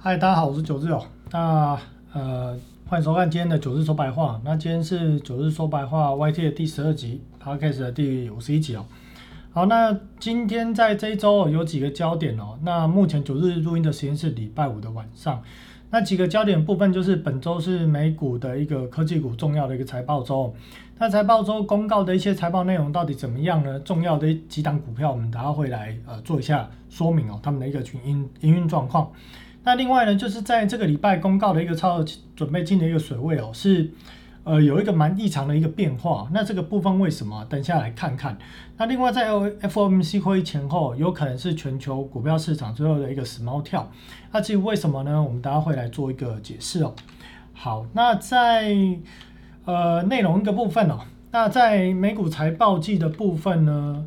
嗨，大家好，我是九日哦。那呃，欢迎收看今天的九日说白话。那今天是九日说白话 YT 的第十二集 p o d c a s 的第五十一集哦。好，那今天在这一周有几个焦点哦。那目前九日录音的时间是礼拜五的晚上。那几个焦点部分就是本周是美股的一个科技股重要的一个财报周。那财报周公告的一些财报内容到底怎么样呢？重要的几档股票，我们等下会来呃做一下说明哦，他们的一个营营运状况。那另外呢，就是在这个礼拜公告的一个超准备金的一个水位哦，是呃有一个蛮异常的一个变化。那这个部分为什么？等下来看看。那另外在 FOMC 会议前后，有可能是全球股票市场最后的一个死猫跳。那至于为什么呢？我们大家会来做一个解释哦。好，那在呃，内容一个部分哦，那在美股财报季的部分呢，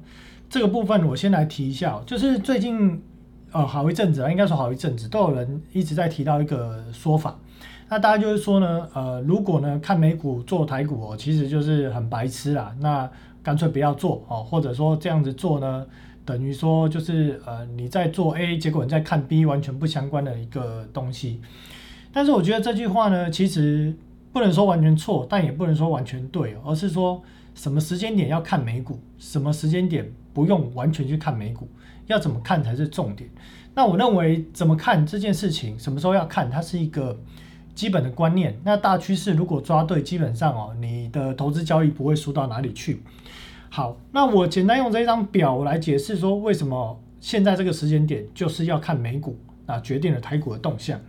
这个部分我先来提一下，就是最近呃好一阵子啊，应该说好一阵子，都有人一直在提到一个说法，那大家就是说呢，呃，如果呢看美股做台股哦，其实就是很白痴啦，那干脆不要做哦，或者说这样子做呢，等于说就是呃你在做 A，结果你在看 B，完全不相关的一个东西。但是我觉得这句话呢，其实。不能说完全错，但也不能说完全对，而是说什么时间点要看美股，什么时间点不用完全去看美股，要怎么看才是重点。那我认为怎么看这件事情，什么时候要看，它是一个基本的观念。那大趋势如果抓对，基本上哦，你的投资交易不会输到哪里去。好，那我简单用这一张表来解释说，为什么现在这个时间点就是要看美股，啊，决定了台股的动向。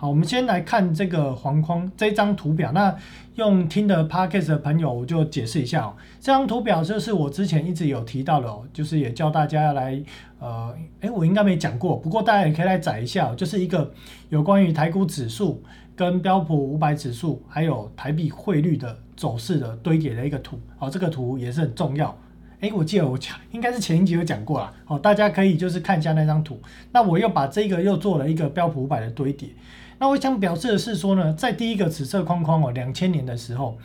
好，我们先来看这个黄框这张图表。那用听的 podcast 的朋友，我就解释一下哦。这张图表就是我之前一直有提到的哦，就是也教大家来，呃，诶，我应该没讲过，不过大家也可以来载一下，就是一个有关于台股指数跟标普五百指数还有台币汇率的走势的堆叠的一个图。好，这个图也是很重要。诶，我记得我讲应该是前一集有讲过了。好，大家可以就是看一下那张图。那我又把这个又做了一个标普五百的堆叠。那我想表示的是说呢，在第一个紫色框框哦，两千年的时候，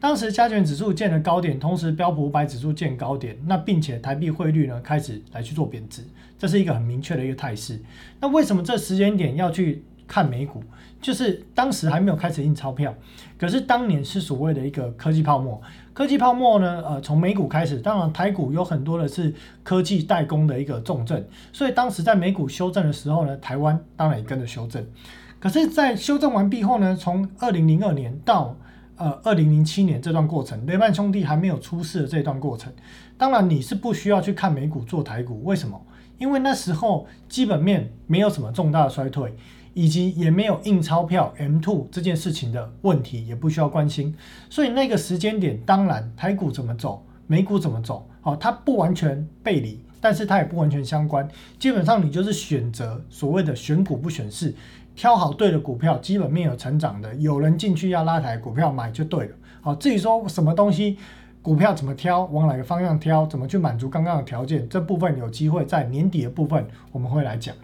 当时加权指数见了高点，同时标普五百指数见高点，那并且台币汇率呢开始来去做贬值，这是一个很明确的一个态势。那为什么这时间点要去看美股？就是当时还没有开始印钞票，可是当年是所谓的一个科技泡沫。科技泡沫呢，呃，从美股开始，当然台股有很多的是科技代工的一个重镇，所以当时在美股修正的时候呢，台湾当然也跟着修正。可是，在修正完毕后呢，从二零零二年到呃二零零七年这段过程，雷曼兄弟还没有出事的这段过程，当然你是不需要去看美股做台股，为什么？因为那时候基本面没有什么重大的衰退，以及也没有印钞票 M two 这件事情的问题，也不需要关心。所以那个时间点，当然台股怎么走，美股怎么走，好，它不完全背离，但是它也不完全相关。基本上你就是选择所谓的选股不选市。挑好对的股票，基本面有成长的，有人进去要拉抬股票买就对了。好，至于说什么东西，股票怎么挑，往哪个方向挑，怎么去满足刚刚的条件，这部分有机会在年底的部分我们会来讲。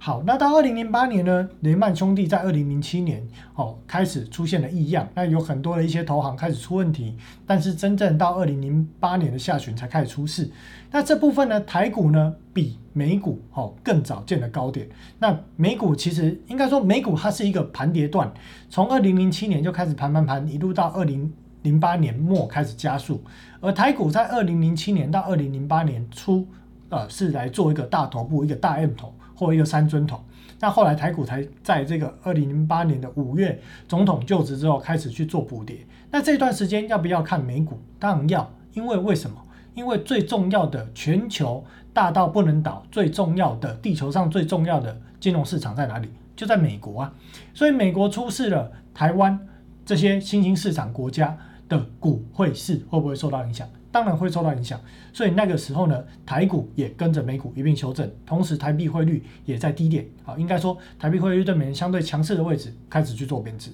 好，那到二零零八年呢，雷曼兄弟在二零零七年哦开始出现了异样，那有很多的一些投行开始出问题，但是真正到二零零八年的下旬才开始出事。那这部分呢，台股呢比美股哦更早见了高点。那美股其实应该说美股它是一个盘跌段，从二零零七年就开始盘盘盘，一路到二零零八年末开始加速，而台股在二零零七年到二零零八年初，呃是来做一个大头部，一个大 M 头。或一个三尊头，那后来台股才在这个二零零八年的五月总统就职之后开始去做补跌。那这段时间要不要看美股？当然要，因为为什么？因为最重要的全球大到不能倒，最重要的地球上最重要的金融市场在哪里？就在美国啊。所以美国出事了，台湾这些新兴市场国家的股汇市会不会受到影响？当然会受到影响，所以那个时候呢，台股也跟着美股一并修正，同时台币汇率也在低点，啊，应该说台币汇率对美元相对强势的位置开始去做贬值。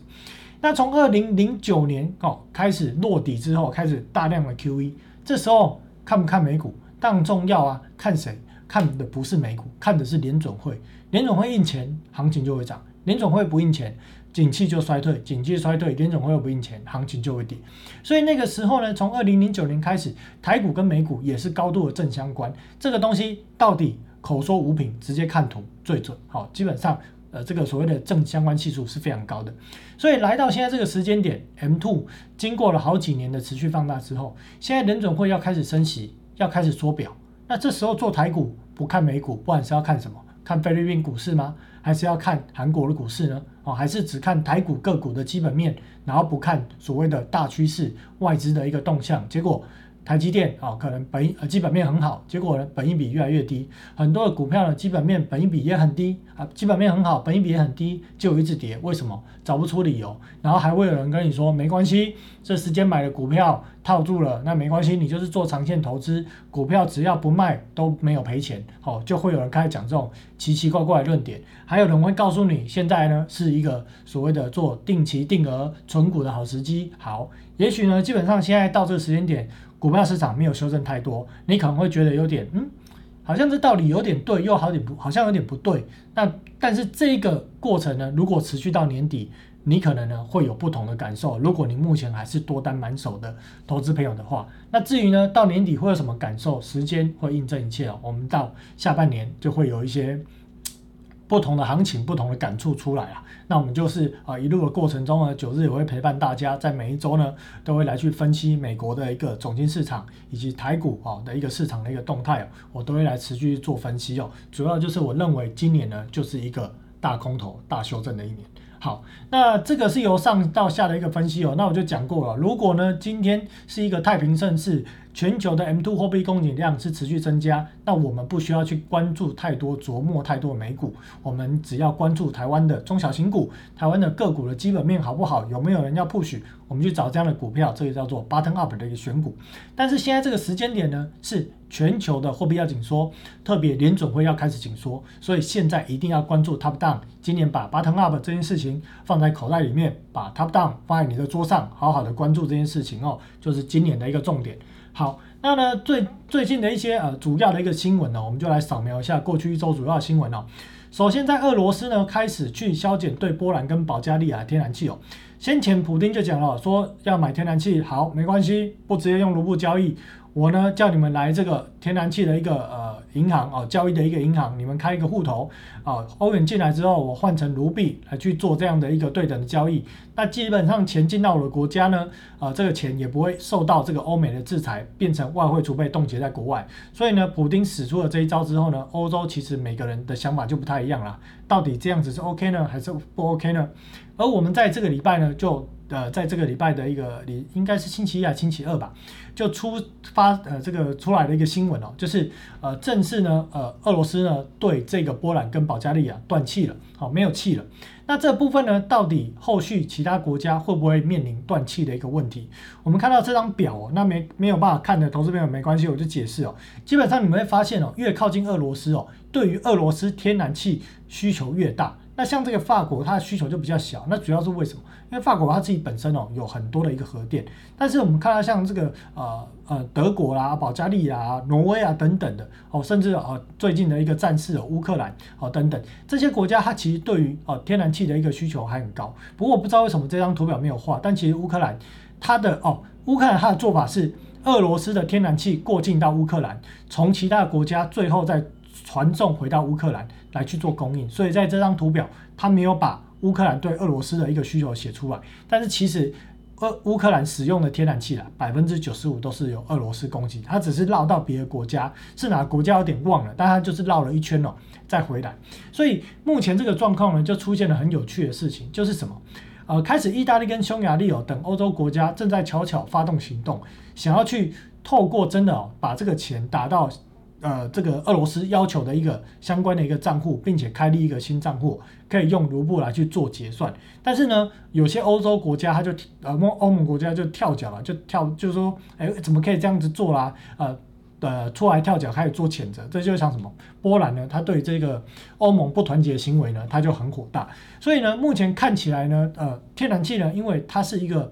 那从二零零九年哦开始落底之后，开始大量的 QE，这时候看不看美股？当然重要啊，看谁？看的不是美股，看的是联准会，联准会印钱，行情就会涨；联准会不印钱。景气就衰退，景气衰退，联总会又不印钱，行情就会跌。所以那个时候呢，从二零零九年开始，台股跟美股也是高度的正相关。这个东西到底口说无凭，直接看图最准。好，基本上呃这个所谓的正相关系数是非常高的。所以来到现在这个时间点，M2 经过了好几年的持续放大之后，现在联总会要开始升息，要开始缩表。那这时候做台股不看美股，不管是要看什么？看菲律宾股市吗？还是要看韩国的股市呢？哦，还是只看台股个股的基本面，然后不看所谓的大趋势、外资的一个动向？结果。台积电啊，可能本呃基本面很好，结果呢，本益比越来越低。很多的股票呢，基本面本益比也很低啊，基本面很好，本益比也很低，就一直跌。为什么？找不出理由。然后还会有人跟你说，没关系，这时间买的股票套住了，那没关系，你就是做长线投资，股票只要不卖都没有赔钱。好，就会有人开始讲这种奇奇怪怪的论点。还有人会告诉你，现在呢是一个所谓的做定期定额存股的好时机。好，也许呢，基本上现在到这个时间点。股票市场没有修正太多，你可能会觉得有点，嗯，好像这道理有点对，又好点不，好像有点不对。那但是这个过程呢，如果持续到年底，你可能呢会有不同的感受。如果你目前还是多单满手的投资朋友的话，那至于呢到年底会有什么感受，时间会印证一切哦。我们到下半年就会有一些。不同的行情，不同的感触出来啊。那我们就是啊一路的过程中呢，九日也会陪伴大家，在每一周呢都会来去分析美国的一个总金市场以及台股啊的一个市场的一个动态我都会来持续做分析哦。主要就是我认为今年呢就是一个大空头、大修正的一年。好，那这个是由上到下的一个分析哦。那我就讲过了，如果呢今天是一个太平盛世。全球的 M2 货币供给量是持续增加，那我们不需要去关注太多、琢磨太多美股，我们只要关注台湾的中小型股、台湾的个股的基本面好不好，有没有人要 push，我们去找这样的股票，这个叫做 button up 的一个选股。但是现在这个时间点呢，是全球的货币要紧缩，特别联准会要开始紧缩，所以现在一定要关注 top down。今年把 button up 这件事情放在口袋里面，把 top down 放在你的桌上，好好的关注这件事情哦，就是今年的一个重点。好，那呢最最近的一些呃主要的一个新闻呢，我们就来扫描一下过去一周主要的新闻哦。首先，在俄罗斯呢开始去削减对波兰跟保加利亚天然气哦。先前普丁就讲了，说要买天然气，好没关系，不直接用卢布交易。我呢叫你们来这个天然气的一个呃银行哦交易的一个银行，你们开一个户头啊，欧元进来之后，我换成卢币来去做这样的一个对等的交易。那基本上钱进到我的国家呢，啊这个钱也不会受到这个欧美的制裁，变成外汇储备冻结在国外。所以呢，普丁使出了这一招之后呢，欧洲其实每个人的想法就不太一样了，到底这样子是 OK 呢，还是不 OK 呢？而我们在这个礼拜呢，就呃在这个礼拜的一个礼应该是星期一还是星期二吧。就出发呃这个出来的一个新闻哦，就是呃正式呢呃俄罗斯呢对这个波兰跟保加利亚断气了，好没有气了。那这部分呢到底后续其他国家会不会面临断气的一个问题？我们看到这张表哦，那没没有办法看的投资朋友没关系，我就解释哦。基本上你们会发现哦，越靠近俄罗斯哦，对于俄罗斯天然气需求越大。那像这个法国，它的需求就比较小。那主要是为什么？因为法国它自己本身哦有很多的一个核电，但是我们看到像这个呃呃德国啦、保加利亚、挪威啊等等的哦，甚至呃最近的一个战事乌克兰哦等等这些国家，它其实对于哦天然气的一个需求还很高。不过我不知道为什么这张图表没有画，但其实乌克兰它的哦乌克兰它的做法是俄罗斯的天然气过境到乌克兰，从其他的国家最后再传送回到乌克兰。来去做供应，所以在这张图表，他没有把乌克兰对俄罗斯的一个需求写出来。但是其实，俄乌克兰使用的天然气啦，百分之九十五都是由俄罗斯供给，它只是绕到别的国家，是哪个国家有点忘了，但它就是绕了一圈哦，再回来。所以目前这个状况呢，就出现了很有趣的事情，就是什么？呃，开始意大利跟匈牙利哦等欧洲国家正在悄悄发动行动，想要去透过真的哦把这个钱打到。呃，这个俄罗斯要求的一个相关的一个账户，并且开立一个新账户，可以用卢布来去做结算。但是呢，有些欧洲国家他就呃欧盟国家就跳脚了，就跳就是说，哎，怎么可以这样子做啦？呃呃，出来跳脚开始做谴责。这就像什么？波兰呢，他对这个欧盟不团结行为呢，他就很火大。所以呢，目前看起来呢，呃，天然气呢，因为它是一个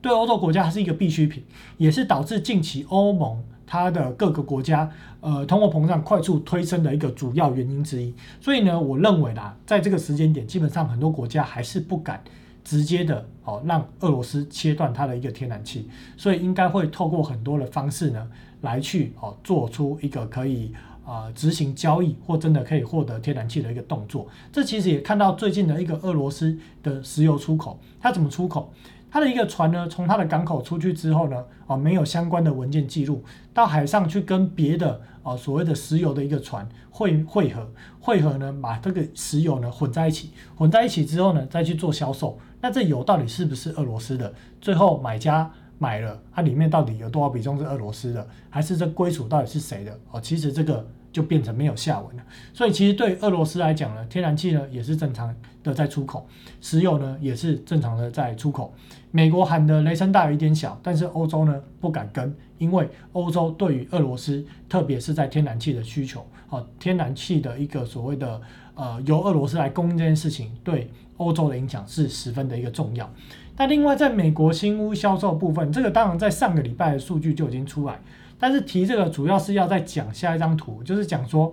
对欧洲国家它是一个必需品，也是导致近期欧盟。它的各个国家，呃，通货膨胀快速推升的一个主要原因之一。所以呢，我认为啦，在这个时间点，基本上很多国家还是不敢直接的哦，让俄罗斯切断它的一个天然气。所以应该会透过很多的方式呢，来去哦，做出一个可以。呃执行交易或真的可以获得天然气的一个动作。这其实也看到最近的一个俄罗斯的石油出口，它怎么出口？它的一个船呢，从它的港口出去之后呢，哦，没有相关的文件记录，到海上去跟别的哦所谓的石油的一个船汇汇合，汇合呢，把这个石油呢混在一起，混在一起之后呢，再去做销售。那这油到底是不是俄罗斯的？最后买家买了，它里面到底有多少比重是俄罗斯的，还是这归属到底是谁的？哦，其实这个。就变成没有下文了，所以其实对俄罗斯来讲呢，天然气呢也是正常的在出口，石油呢也是正常的在出口。美国喊的雷声大有一点小，但是欧洲呢不敢跟，因为欧洲对于俄罗斯，特别是在天然气的需求，哦，天然气的一个所谓的呃由俄罗斯来供应这件事情，对欧洲的影响是十分的一个重要。那另外在美国新屋销售部分，这个当然在上个礼拜的数据就已经出来。但是提这个主要是要再讲下一张图，就是讲说，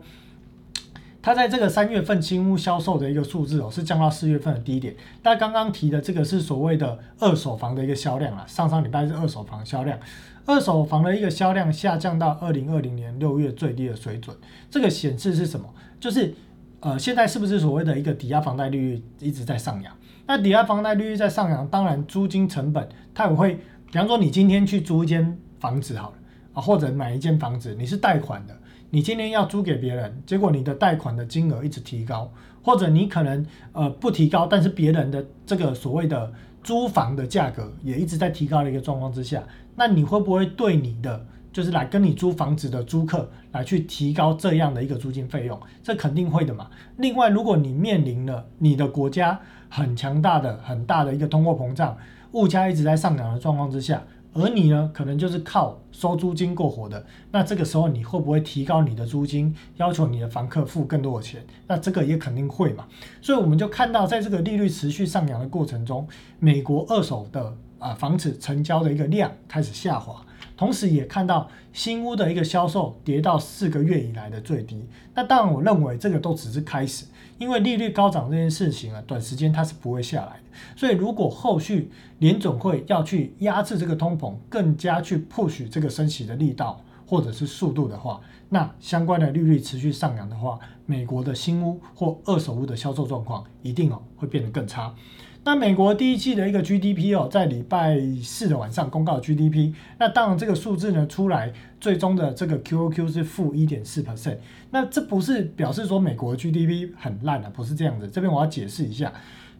它在这个三月份新屋销售的一个数字哦，是降到四月份的低点。但刚刚提的这个是所谓的二手房的一个销量啊，上上礼拜是二手房销量，二手房的一个销量下降到二零二零年六月最低的水准。这个显示是什么？就是呃，现在是不是所谓的一个抵押房贷利率一直在上扬？那抵押房贷利率在上扬，当然租金成本它也会，比方说你今天去租一间房子好了啊。或者买一间房子，你是贷款的，你今天要租给别人，结果你的贷款的金额一直提高，或者你可能呃不提高，但是别人的这个所谓的租房的价格也一直在提高的一个状况之下，那你会不会对你的就是来跟你租房子的租客来去提高这样的一个租金费用？这肯定会的嘛。另外，如果你面临了你的国家很强大的、很大的一个通货膨胀，物价一直在上涨的状况之下。而你呢，可能就是靠收租金过活的，那这个时候你会不会提高你的租金，要求你的房客付更多的钱？那这个也肯定会嘛。所以我们就看到，在这个利率持续上扬的过程中，美国二手的啊房子成交的一个量开始下滑。同时也看到新屋的一个销售跌到四个月以来的最低。那当然，我认为这个都只是开始，因为利率高涨这件事情啊，短时间它是不会下来的。所以，如果后续联总会要去压制这个通膨，更加去 push 这个升息的力道或者是速度的话，那相关的利率持续上扬的话，美国的新屋或二手屋的销售状况一定哦会变得更差。那美国第一季的一个 GDP 哦，在礼拜四的晚上公告 GDP，那当然这个数字呢出来，最终的这个 QOQ 是负一点四 percent。那这不是表示说美国 GDP 很烂啊，不是这样子。这边我要解释一下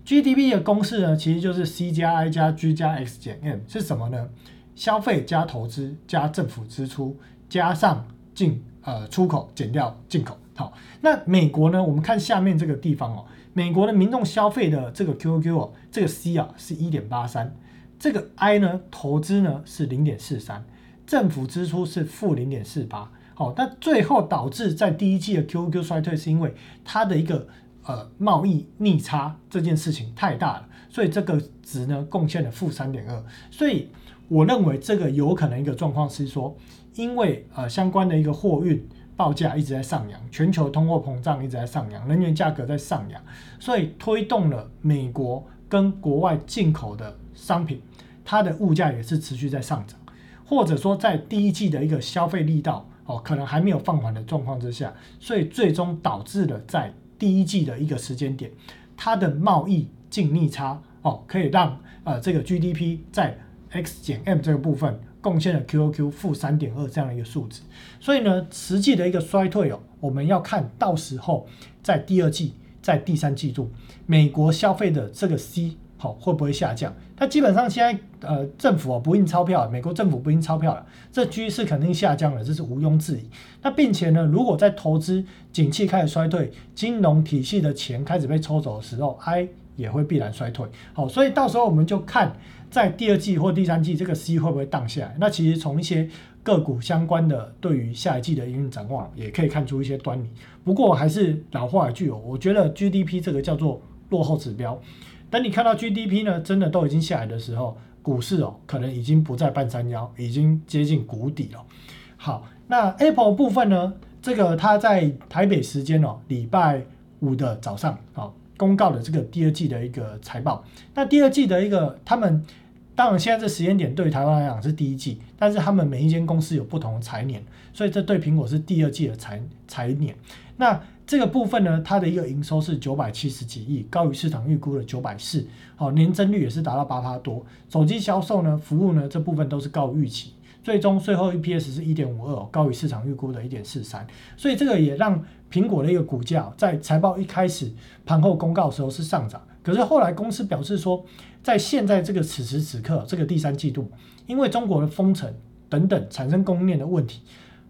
，GDP 的公式呢，其实就是 C 加 I 加 G 加 X 减 M 是什么呢？消费加投资加政府支出加上进呃出口减掉进口。好，那美国呢？我们看下面这个地方哦。美国的民众消费的这个 QQ 哦，这个 C 啊是一点八三，这个 I 呢投资呢是零点四三，政府支出是负零点四八。好，那最后导致在第一季的 QQ 衰退，是因为它的一个呃贸易逆差这件事情太大了，所以这个值呢贡献了负三点二。所以我认为这个有可能一个状况是说，因为呃相关的一个货运。报价一直在上扬，全球通货膨胀一直在上扬，能源价格在上扬，所以推动了美国跟国外进口的商品，它的物价也是持续在上涨，或者说在第一季的一个消费力道哦，可能还没有放缓的状况之下，所以最终导致了在第一季的一个时间点，它的贸易净逆差哦，可以让呃这个 GDP 在 X 减 M 这个部分。贡献了 QOQ 负三点二这样的一个数字，所以呢，实际的一个衰退哦，我们要看到时候在第二季、在第三季度，美国消费的这个 C 好会不会下降？它基本上现在呃政府哦不印钞票，美国政府不印钞票了，这趋势肯定下降了，这是毋庸置疑。那并且呢，如果在投资景气开始衰退，金融体系的钱开始被抽走的时候，I 也会必然衰退。好，所以到时候我们就看。在第二季或第三季，这个 C 会不会荡下来？那其实从一些个股相关的对于下一季的营运展望，也可以看出一些端倪。不过还是老话一句哦，我觉得 GDP 这个叫做落后指标。等你看到 GDP 呢，真的都已经下来的时候，股市哦，可能已经不在半山腰，已经接近谷底了。好，那 Apple 部分呢，这个它在台北时间哦，礼拜五的早上，好。公告的这个第二季的一个财报，那第二季的一个他们当然现在这时间点对台湾来讲是第一季，但是他们每一间公司有不同的财年，所以这对苹果是第二季的财财年。那这个部分呢，它的一个营收是九百七十几亿，高于市场预估的九百四，好，年增率也是达到八趴多。手机销售呢，服务呢这部分都是高于预期，最终最后 EPS 是一点五二，高于市场预估的一点四三。所以这个也让苹果的一个股价在财报一开始盘后公告的时候是上涨，可是后来公司表示说，在现在这个此时此刻这个第三季度，因为中国的封城等等产生供应链的问题。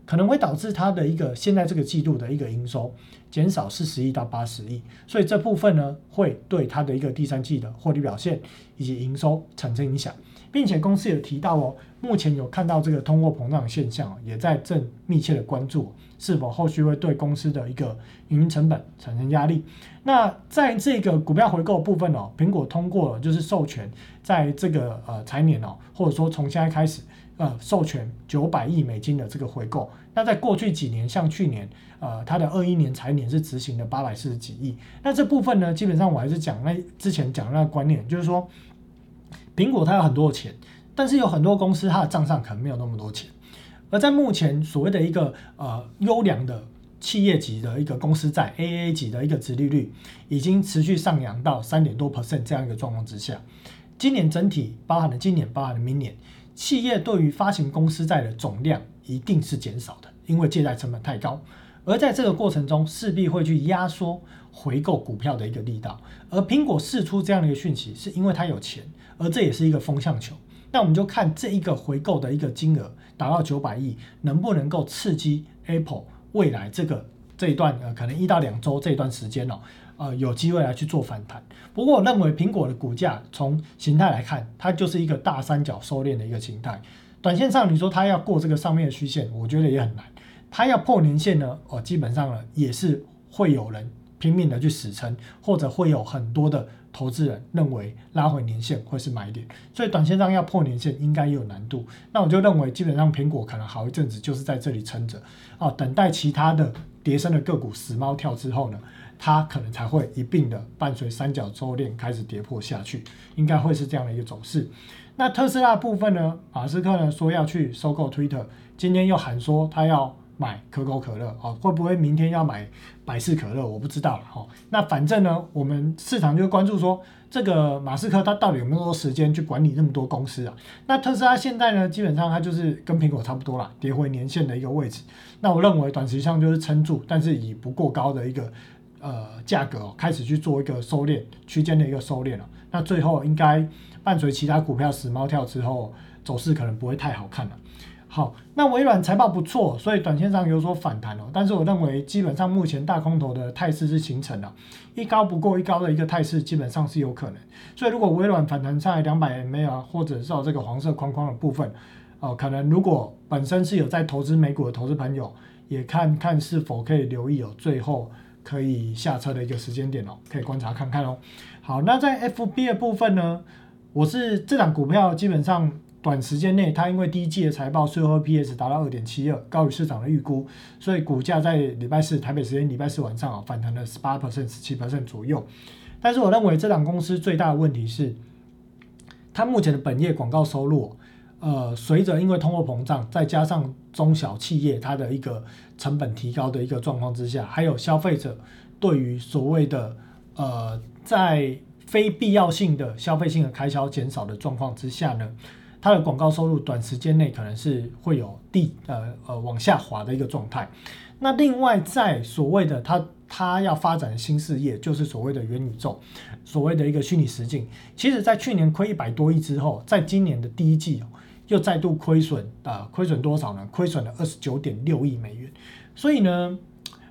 可能会导致它的一个现在这个季度的一个营收减少四十亿到八十亿，所以这部分呢会对它的一个第三季的获利表现以及营收产生影响，并且公司也提到哦，目前有看到这个通货膨胀现象，也在正密切的关注是否后续会对公司的一个营运成本产生压力。那在这个股票回购部分哦，苹果通过了就是授权在这个呃财年哦，或者说从现在开始。呃，授权九百亿美金的这个回购，那在过去几年，像去年，呃，它的二一年财年是执行了八百四十几亿。那这部分呢，基本上我还是讲那之前讲那个观念，就是说，苹果它有很多的钱，但是有很多公司它的账上可能没有那么多钱。而在目前所谓的一个呃优良的企业级的一个公司债 AA 级的一个殖利率，已经持续上扬到三点多 percent 这样一个状况之下，今年整体包含了今年，包含了明年。企业对于发行公司债的总量一定是减少的，因为借贷成本太高，而在这个过程中势必会去压缩回购股票的一个力道。而苹果释出这样的一个讯息，是因为它有钱，而这也是一个风向球。那我们就看这一个回购的一个金额达到九百亿，能不能够刺激 Apple 未来这个这一段呃可能一到两周这一段时间哦。呃，有机会来去做反弹。不过，我认为苹果的股价从形态来看，它就是一个大三角收敛的一个形态。短线上，你说它要过这个上面的虚线，我觉得也很难。它要破年线呢，哦，基本上呢也是会有人拼命的去死撑，或者会有很多的投资人认为拉回年线会是买点。所以，短线上要破年线应该也有难度。那我就认为，基本上苹果可能好一阵子就是在这里撑着，哦，等待其他的跌升的个股死猫跳之后呢？它可能才会一并的伴随三角周链开始跌破下去，应该会是这样的一个走势。那特斯拉部分呢？马斯克呢说要去收购 Twitter，今天又喊说他要买可口可乐，哦，会不会明天要买百事可乐？我不知道了，哈。那反正呢，我们市场就关注说，这个马斯克他到底有没有时间去管理那么多公司啊？那特斯拉现在呢，基本上它就是跟苹果差不多了，跌回年线的一个位置。那我认为短时上就是撑住，但是以不过高的一个。呃，价格开始去做一个收敛区间的一个收敛了，那最后应该伴随其他股票死猫跳之后，走势可能不会太好看了。好，那微软财报不错，所以短线上有所反弹哦。但是我认为基本上目前大空头的态势是形成了，一高不过一高的一个态势，基本上是有可能。所以如果微软反弹上来两百 m a 或者是这个黄色框框的部分，哦，可能如果本身是有在投资美股的投资朋友，也看看是否可以留意哦，最后。可以下车的一个时间点哦，可以观察看看哦。好，那在 F B 的部分呢，我是这档股票基本上短时间内，它因为第一季的财报税后 P S 达到二点七二，高于市场的预估，所以股价在礼拜四台北时间礼拜四晚上啊反弹了十八 percent 十七 percent 左右。但是我认为这档公司最大的问题是，它目前的本业广告收入。呃，随着因为通货膨胀，再加上中小企业它的一个成本提高的一个状况之下，还有消费者对于所谓的呃在非必要性的消费性的开销减少的状况之下呢，它的广告收入短时间内可能是会有递呃呃往下滑的一个状态。那另外在所谓的它它要发展新事业，就是所谓的元宇宙，所谓的一个虚拟实境，其实在去年亏一百多亿之后，在今年的第一季。又再度亏损啊！亏损多少呢？亏损了二十九点六亿美元。所以呢，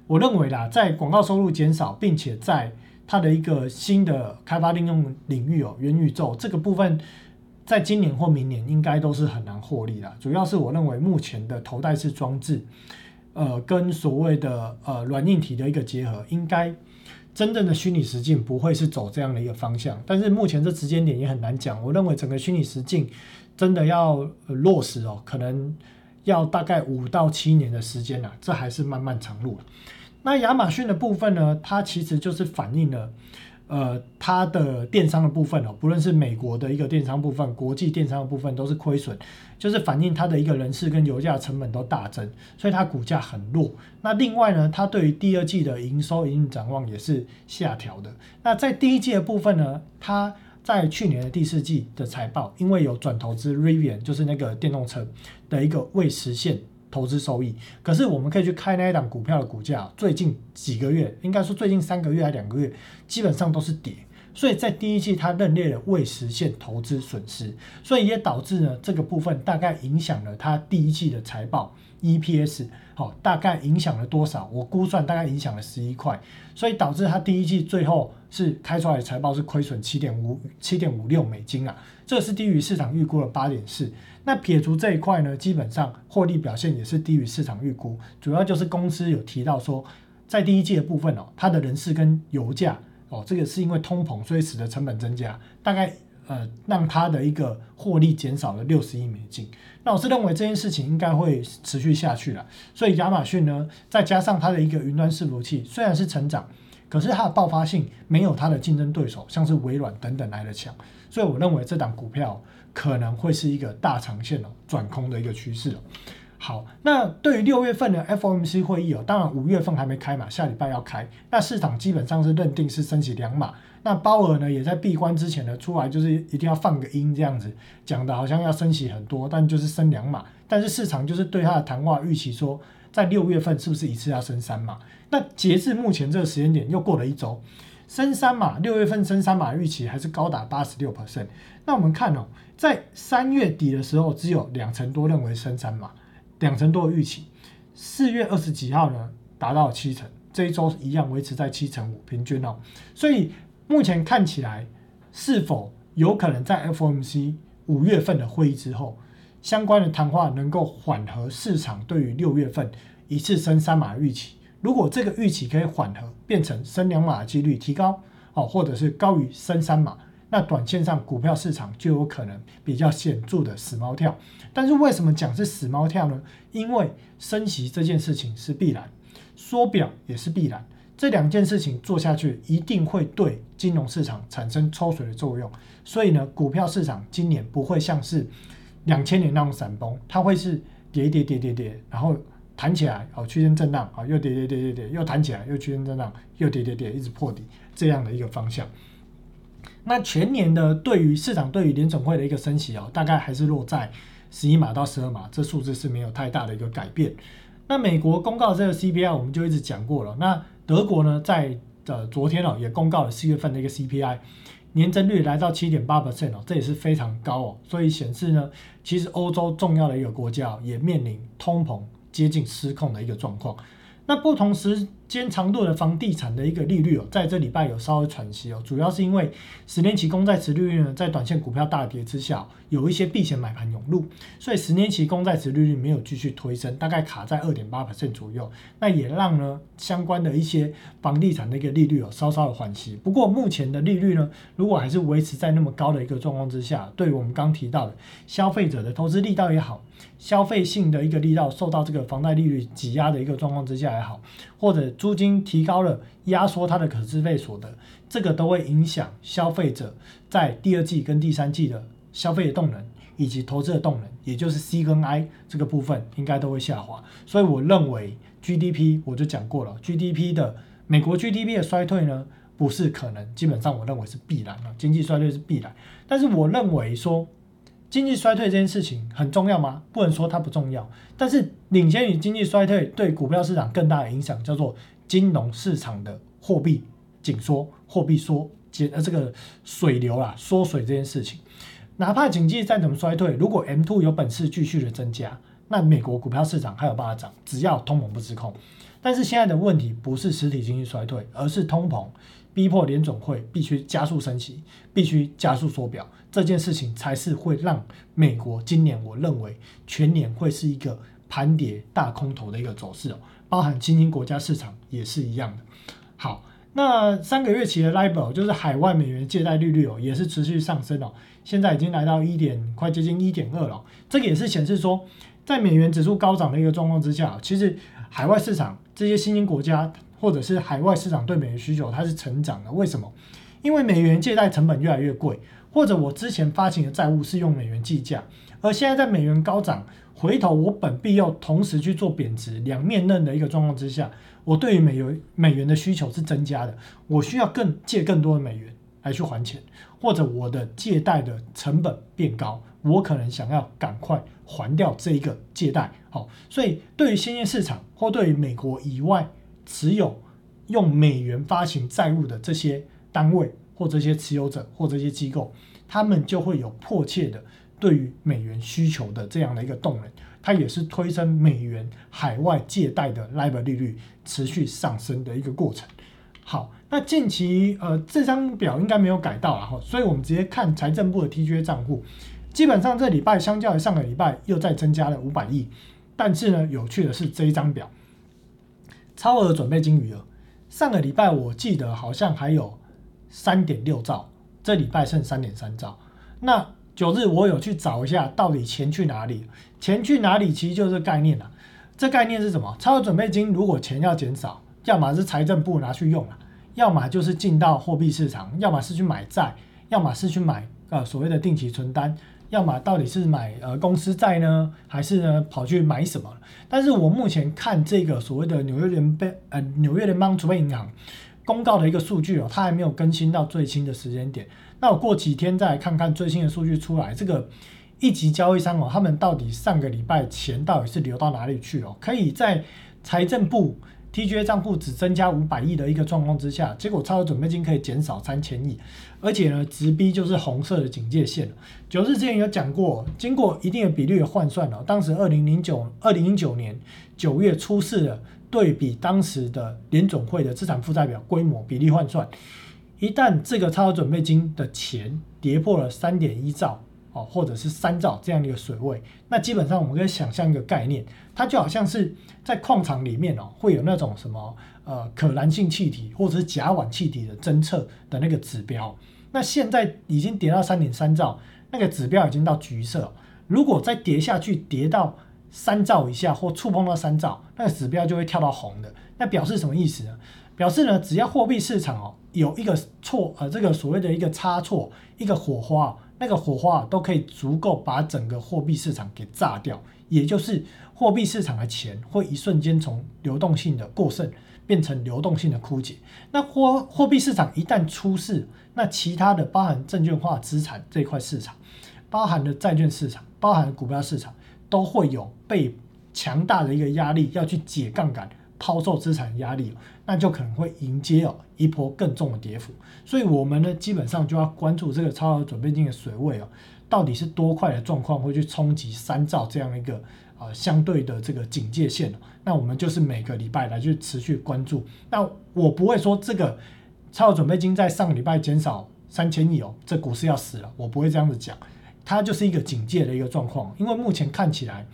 我认为啦，在广告收入减少，并且在它的一个新的开发应用领域哦，元宇宙这个部分，在今年或明年应该都是很难获利的。主要是我认为目前的头戴式装置，呃，跟所谓的呃软硬体的一个结合，应该真正的虚拟实境不会是走这样的一个方向。但是目前这时间点也很难讲。我认为整个虚拟实境。真的要落实哦，可能要大概五到七年的时间呐，这还是漫漫长路那亚马逊的部分呢，它其实就是反映了，呃，它的电商的部分哦，不论是美国的一个电商部分，国际电商的部分都是亏损，就是反映它的一个人事跟油价成本都大增，所以它股价很弱。那另外呢，它对于第二季的营收营运展望也是下调的。那在第一季的部分呢，它在去年的第四季的财报，因为有转投资 Rivian，就是那个电动车的一个未实现。投资收益，可是我们可以去看那一档股票的股价，最近几个月，应该说最近三个月还两个月，基本上都是跌，所以在第一季它认列了未实现投资损失，所以也导致呢这个部分大概影响了它第一季的财报 EPS，好，大概影响了多少？我估算大概影响了十一块，所以导致它第一季最后是开出来的财报是亏损七点五七点五六美金啊，这是低于市场预估的八点四。那撇除这一块呢，基本上获利表现也是低于市场预估，主要就是公司有提到说，在第一季的部分哦，它的人事跟油价哦，这个是因为通膨，所以使得成本增加，大概呃让它的一个获利减少了六十亿美金。那我是认为这件事情应该会持续下去了，所以亚马逊呢，再加上它的一个云端伺服器虽然是成长，可是它的爆发性没有它的竞争对手，像是微软等等来的强，所以我认为这档股票。可能会是一个大长线哦，转空的一个趋势哦。好，那对于六月份的 FOMC 会议哦，当然五月份还没开嘛，下礼拜要开。那市场基本上是认定是升起两码。那鲍尔呢，也在闭关之前呢，出来就是一定要放个音这样子，讲的好像要升起很多，但就是升两码。但是市场就是对他的谈话预期说，在六月份是不是一次要升三码？那截至目前这个时间点，又过了一周。升三码，六月份升三码预期还是高达八十六 percent。那我们看哦，在三月底的时候，只有两成多认为升三码，两成多的预期。四月二十几号呢，达到七成，这一周一样维持在七成五平均哦。所以目前看起来，是否有可能在 FOMC 五月份的会议之后，相关的谈话能够缓和市场对于六月份一次升三码预期？如果这个预期可以缓和，变成升两码的几率提高，哦，或者是高于升三码，那短线上股票市场就有可能比较显著的死猫跳。但是为什么讲是死猫跳呢？因为升息这件事情是必然，缩表也是必然，这两件事情做下去一定会对金融市场产生抽水的作用。所以呢，股票市场今年不会像是两千年那种闪崩，它会是跌跌跌跌跌，然后。弹起来，哦，区间震荡，啊，又跌跌跌跌跌，又弹起来，又区间震荡，又跌跌跌，一直破底，这样的一个方向。那全年的对于市场对于联总会的一个升息哦，大概还是落在十一码到十二码，这数字是没有太大的一个改变。那美国公告这个 CPI 我们就一直讲过了。那德国呢，在呃昨天哦也公告了四月份的一个 CPI 年增率来到七点八 percent 哦，这也是非常高哦，所以显示呢，其实欧洲重要的一个国家也面临通膨。接近失控的一个状况，那不同时。间长度的房地产的一个利率哦，在这礼拜有稍微喘息哦，主要是因为十年期公债持利率呢，在短线股票大跌之下，有一些避险买盘涌入，所以十年期公债持利率没有继续推升，大概卡在二点八左右，那也让呢相关的一些房地产的一个利率有稍稍的缓息。不过目前的利率呢，如果还是维持在那么高的一个状况之下，对我们刚提到的消费者的投资力道也好，消费性的一个力道受到这个房贷利率挤压的一个状况之下也好，或者租金提高了，压缩它的可支配所得，这个都会影响消费者在第二季跟第三季的消费的动能以及投资的动能，也就是 C 跟 I 这个部分应该都会下滑。所以我认为 GDP 我就讲过了，GDP 的美国 GDP 的衰退呢不是可能，基本上我认为是必然啊，经济衰退是必然。但是我认为说。经济衰退这件事情很重要吗？不能说它不重要，但是领先于经济衰退对股票市场更大的影响叫做金融市场的货币紧缩、货币缩减呃这个水流啦缩水这件事情，哪怕经济再怎么衰退，如果 M two 有本事继续的增加，那美国股票市场还有办法涨，只要通膨不失控。但是现在的问题不是实体经济衰退，而是通膨。逼迫联总会必须加速升息，必须加速缩表，这件事情才是会让美国今年我认为全年会是一个盘跌大空头的一个走势哦，包含新兴国家市场也是一样的。好，那三个月期的 LIBOR 就是海外美元借贷利率哦，也是持续上升哦，现在已经来到一点快接近一点二了，这个也是显示说，在美元指数高涨的一个状况之下，其实海外市场这些新兴国家。或者是海外市场对美元需求，它是成长的。为什么？因为美元借贷成本越来越贵，或者我之前发行的债务是用美元计价，而现在在美元高涨，回头我本币又同时去做贬值，两面刃的一个状况之下，我对于美元美元的需求是增加的，我需要更借更多的美元来去还钱，或者我的借贷的成本变高，我可能想要赶快还掉这一个借贷，好，所以对于新兴市场或对于美国以外持有。用美元发行债务的这些单位或这些持有者或这些机构，他们就会有迫切的对于美元需求的这样的一个动能，它也是推升美元海外借贷的 LIBOR 利率持续上升的一个过程。好，那近期呃这张表应该没有改到了哈，所以我们直接看财政部的 TGA 账户，基本上这礼拜相较于上个礼拜又再增加了五百亿，但是呢有趣的是这一张表，超额准备金余额。上个礼拜我记得好像还有三点六兆，这礼拜剩三点三兆。那九日我有去找一下，到底钱去哪里？钱去哪里？其实就是概念了。这概念是什么？超额准备金如果钱要减少，要么是财政部拿去用了，要么就是进到货币市场，要么是去买债，要么是去买呃所谓的定期存单。要么到底是买呃公司债呢，还是呢跑去买什么？但是我目前看这个所谓的纽约联备呃纽约联邦储备银行公告的一个数据哦，它还没有更新到最新的时间点。那我过几天再来看看最新的数据出来，这个一级交易商哦，他们到底上个礼拜钱到底是流到哪里去哦？可以在财政部。TGA 账户只增加五百亿的一个状况之下，结果超额准备金可以减少三千亿，而且呢，直逼就是红色的警戒线九日之前有讲过，经过一定的比率的换算哦，当时二零零九二零零九年九月出示的对比当时的联总会的资产负债表规模比例换算，一旦这个超额准备金的钱跌破了三点一兆。哦，或者是三兆这样的一个水位，那基本上我们可以想象一个概念，它就好像是在矿场里面哦，会有那种什么呃可燃性气体或者是甲烷气体的侦测的那个指标。那现在已经跌到三点三兆，那个指标已经到橘色。如果再跌下去，跌到三兆以下或触碰到三兆，那个指标就会跳到红的。那表示什么意思呢？表示呢，只要货币市场哦有一个错呃这个所谓的一个差错，一个火花。那个火花都可以足够把整个货币市场给炸掉，也就是货币市场的钱会一瞬间从流动性的过剩变成流动性的枯竭。那货货币市场一旦出事，那其他的包含证券化资产这块市场，包含的债券市场，包含股票市场，都会有被强大的一个压力要去解杠杆。抛售资产压力，那就可能会迎接哦一波更重的跌幅。所以，我们呢基本上就要关注这个超额准备金的水位哦，到底是多快的状况会去冲击三兆这样一个呃相对的这个警戒线那我们就是每个礼拜来去持续关注。那我不会说这个超额准备金在上个礼拜减少三千亿哦，这股市要死了，我不会这样子讲。它就是一个警戒的一个状况，因为目前看起来。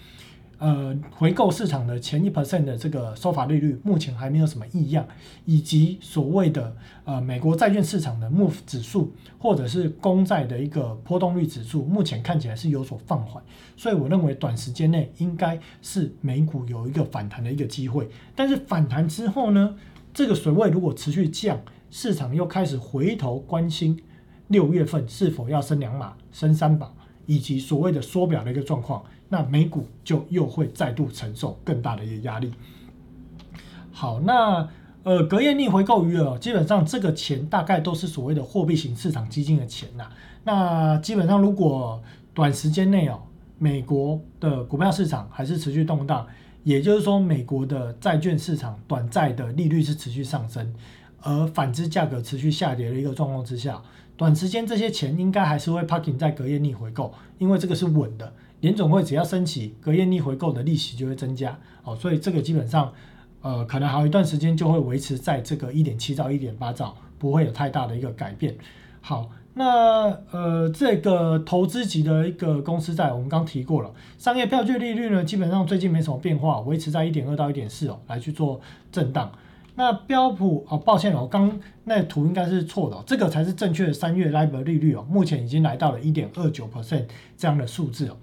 呃，回购市场的前一 percent 的这个收法利率目前还没有什么异样，以及所谓的呃美国债券市场的 MOVE 指数或者是公债的一个波动率指数，目前看起来是有所放缓，所以我认为短时间内应该是美股有一个反弹的一个机会。但是反弹之后呢，这个水位如果持续降，市场又开始回头关心六月份是否要升两码、升三码，以及所谓的缩表的一个状况。那美股就又会再度承受更大的一个压力。好，那呃隔夜逆回购余额，基本上这个钱大概都是所谓的货币型市场基金的钱呐。那基本上如果短时间内哦，美国的股票市场还是持续动荡，也就是说美国的债券市场短债的利率是持续上升，而反之价格持续下跌的一个状况之下，短时间这些钱应该还是会 parking 在隔夜逆回购，因为这个是稳的。联总会只要升起，隔夜逆回购的利息就会增加，哦，所以这个基本上，呃，可能还有一段时间就会维持在这个一点七兆、一点八兆，不会有太大的一个改变。好，那呃，这个投资级的一个公司债，我们刚提过了，商业票据利率呢，基本上最近没什么变化，维持在一点二到一点四哦，来去做震荡。那标普哦，抱歉了，我刚那图应该是错的，这个才是正确的三月 LIBOR 利率哦，目前已经来到了一点二九 percent 这样的数字哦。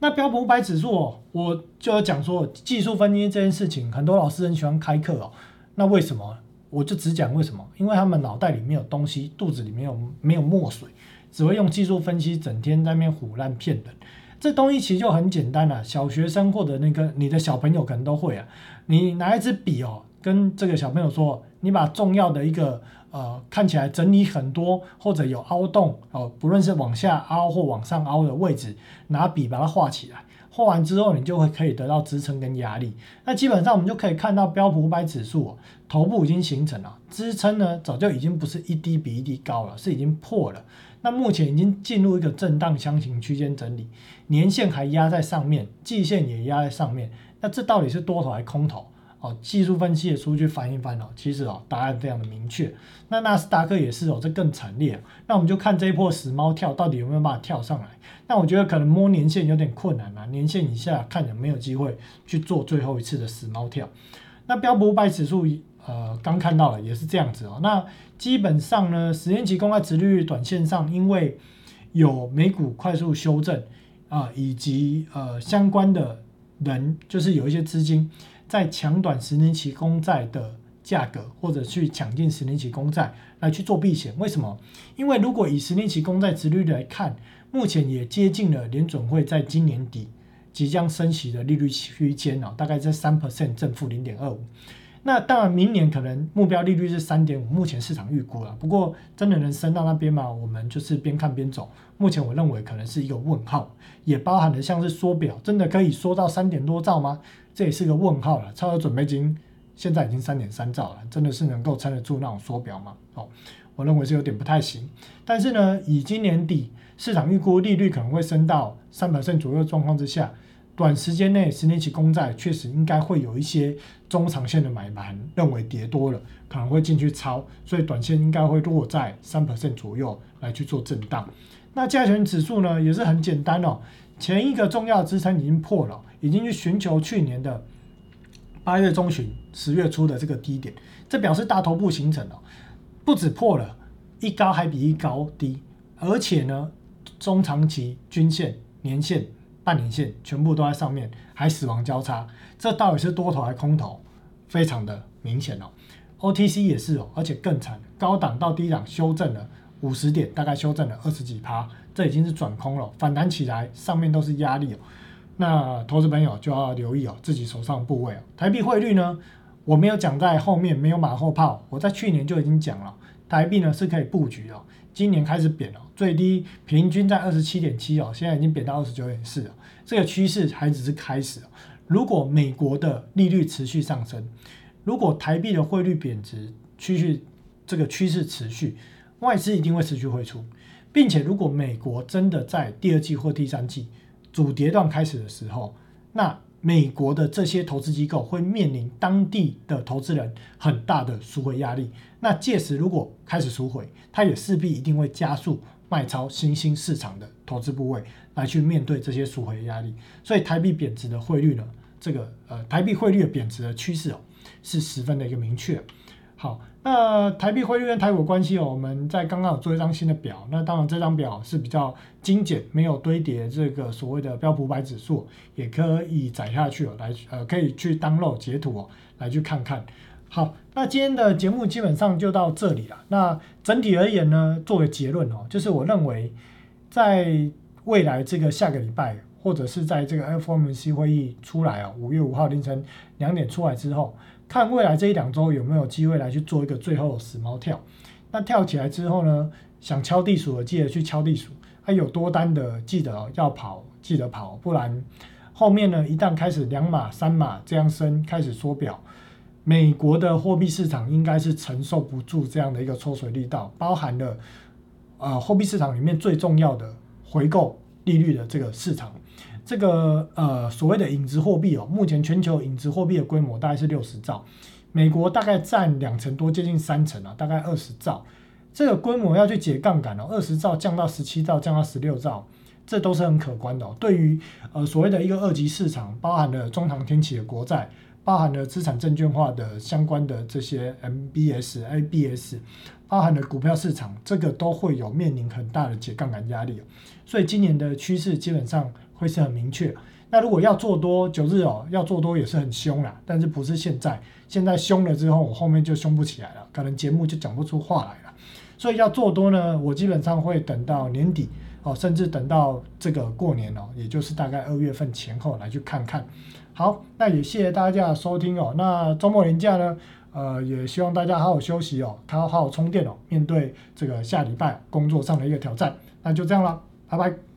那标普五百指数哦，我就要讲说技术分析这件事情，很多老师很喜欢开课哦。那为什么？我就只讲为什么，因为他们脑袋里面有东西，肚子里面有没有墨水，只会用技术分析，整天在那边胡乱骗人。这东西其实就很简单了，小学生或者那个你的小朋友可能都会啊。你拿一支笔哦，跟这个小朋友说，你把重要的一个呃看起来整理很多或者有凹洞哦，不论是往下凹或往上凹的位置，拿笔把它画起来。画完之后，你就会可以得到支撑跟压力。那基本上我们就可以看到标普五百指数头部已经形成了支撑呢，早就已经不是一低比一低高了，是已经破了。那目前已经进入一个震荡箱型区间整理，年线还压在上面，季线也压在上面。那这到底是多头还是空头？哦，技术分析的数据翻一翻哦，其实哦答案非常的明确。那纳斯达克也是哦，这更惨烈。那我们就看这一波死猫跳到底有没有办法跳上来。那我觉得可能摸年线有点困难啊，年线以下看有没有机会去做最后一次的死猫跳。那标普五百指数。呃，刚看到了也是这样子哦。那基本上呢，十年期公开殖率短线上，因为有美股快速修正啊，以及呃相关的人，就是有一些资金在抢短十年期公债的价格，或者去抢进十年期公债来去做避险。为什么？因为如果以十年期公债值率来看，目前也接近了联准会在今年底即将升息的利率区间哦，大概在三 percent 正负零点二五。那当然，明年可能目标利率是三点五，目前市场预估了。不过，真的能升到那边吗？我们就是边看边走。目前我认为可能是一个问号，也包含了像是缩表，真的可以缩到三点多兆吗？这也是个问号了。超额准备金现在已经三点三兆了，真的是能够撑得住那种缩表吗？哦，我认为是有点不太行。但是呢，以今年底市场预估利率可能会升到三百分左右状况之下。短时间内，十年期公债确实应该会有一些中长线的买盘，认为跌多了，可能会进去抄，所以短线应该会落在三 percent 左右来去做震荡。那加权指数呢，也是很简单哦，前一个重要支撑已经破了，已经去寻求去年的八月中旬、十月初的这个低点，这表示大头部形成了，不止破了一高还比一高低，而且呢，中长期均线、年线。半年线全部都在上面，还死亡交叉，这到底是多头还空头？非常的明显哦。OTC 也是哦，而且更惨，高档到低档修正了五十点，大概修正了二十几趴，这已经是转空了，反弹起来上面都是压力哦。那投资朋友就要留意哦，自己手上部位哦。台币汇率呢，我没有讲在后面，没有马后炮，我在去年就已经讲了，台币呢是可以布局哦。今年开始贬了，最低平均在二十七点七哦，现在已经贬到二十九点四了。这个趋势还只是开始。如果美国的利率持续上升，如果台币的汇率贬值趋势这个趋势持续，外资一定会持续汇出，并且如果美国真的在第二季或第三季主跌段开始的时候，那美国的这些投资机构会面临当地的投资人很大的赎回压力。那届时如果开始赎回，它也势必一定会加速卖超新兴市场的投资部位，来去面对这些赎回压力。所以台币贬值的汇率呢，这个呃台币汇率的贬值的趋势哦，是十分的一个明确。好，那台币汇率跟台股关系哦，我们在刚刚有做一张新的表，那当然这张表是比较精简，没有堆叠这个所谓的标普百指数，也可以载下去哦，来呃可以去 download 截图哦，来去看看。好，那今天的节目基本上就到这里了。那整体而言呢，作为结论哦，就是我认为在未来这个下个礼拜，或者是在这个 FOMC 会议出来哦，五月五号凌晨两点出来之后。看未来这一两周有没有机会来去做一个最后的死猫跳，那跳起来之后呢，想敲地鼠的记得去敲地鼠，还有多单的记得要跑，记得跑，不然后面呢一旦开始两码三码这样升，开始缩表，美国的货币市场应该是承受不住这样的一个抽水力道，包含了呃货币市场里面最重要的回购利率的这个市场。这个呃所谓的影子货币哦，目前全球影子货币的规模大概是六十兆，美国大概占两成多，接近三成啊，大概二十兆。这个规模要去解杠杆哦，二十兆降到十七兆，降到十六兆，这都是很可观的。对于呃所谓的一个二级市场，包含了中长天期的国债，包含了资产证券化的相关的这些 MBS、ABS，包含了股票市场，这个都会有面临很大的解杠杆压力。所以今年的趋势基本上会是很明确。那如果要做多九日哦，要做多也是很凶啦，但是不是现在？现在凶了之后，我后面就凶不起来了，可能节目就讲不出话来了。所以要做多呢，我基本上会等到年底哦，甚至等到这个过年哦，也就是大概二月份前后来去看看。好，那也谢谢大家的收听哦。那周末年假呢，呃，也希望大家好好休息哦，好好充电哦，面对这个下礼拜工作上的一个挑战。那就这样了，拜拜。